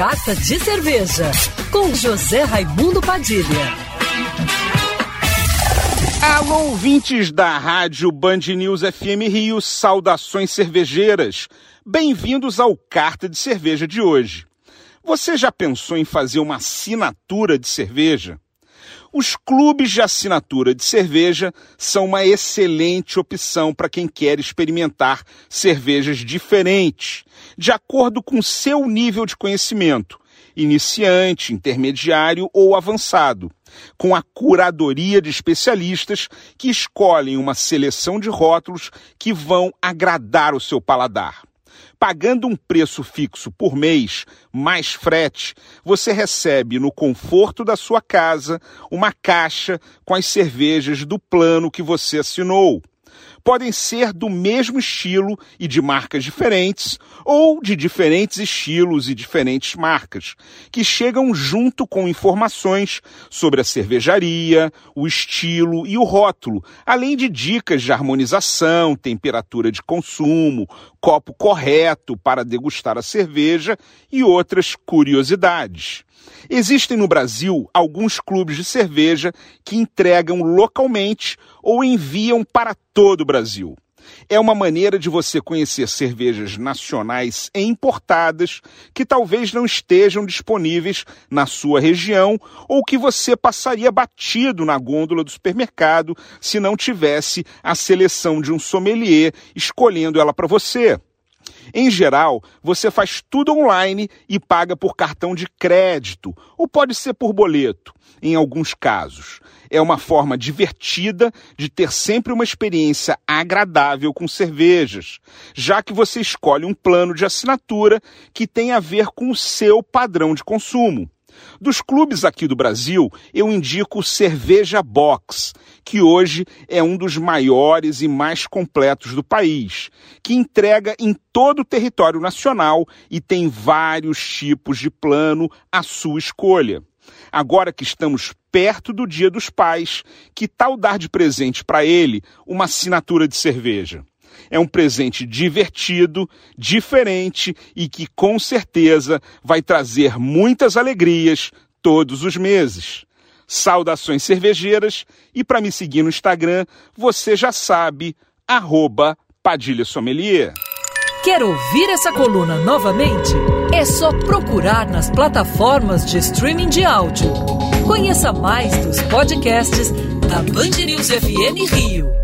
Carta de Cerveja, com José Raimundo Padilha. Alô, ouvintes da Rádio Band News FM Rio, saudações cervejeiras. Bem-vindos ao Carta de Cerveja de hoje. Você já pensou em fazer uma assinatura de cerveja? Os clubes de assinatura de cerveja são uma excelente opção para quem quer experimentar cervejas diferentes, de acordo com seu nível de conhecimento, iniciante, intermediário ou avançado, com a curadoria de especialistas que escolhem uma seleção de rótulos que vão agradar o seu paladar. Pagando um preço fixo por mês, mais frete, você recebe no conforto da sua casa uma caixa com as cervejas do plano que você assinou podem ser do mesmo estilo e de marcas diferentes, ou de diferentes estilos e diferentes marcas, que chegam junto com informações sobre a cervejaria, o estilo e o rótulo, além de dicas de harmonização, temperatura de consumo, copo correto para degustar a cerveja e outras curiosidades. Existem no Brasil alguns clubes de cerveja que entregam localmente ou enviam para todo o Brasil. É uma maneira de você conhecer cervejas nacionais e importadas que talvez não estejam disponíveis na sua região ou que você passaria batido na gôndola do supermercado se não tivesse a seleção de um sommelier escolhendo ela para você. Em geral, você faz tudo online e paga por cartão de crédito, ou pode ser por boleto, em alguns casos. É uma forma divertida de ter sempre uma experiência agradável com cervejas, já que você escolhe um plano de assinatura que tem a ver com o seu padrão de consumo. Dos clubes aqui do Brasil, eu indico o Cerveja Box, que hoje é um dos maiores e mais completos do país, que entrega em todo o território nacional e tem vários tipos de plano à sua escolha. Agora que estamos perto do Dia dos Pais, que tal dar de presente para ele uma assinatura de cerveja? É um presente divertido, diferente e que com certeza vai trazer muitas alegrias todos os meses. Saudações cervejeiras e para me seguir no Instagram, você já sabe, arroba Padilha Sommelier. Quer ouvir essa coluna novamente? É só procurar nas plataformas de streaming de áudio. Conheça mais dos podcasts da Band News FM Rio.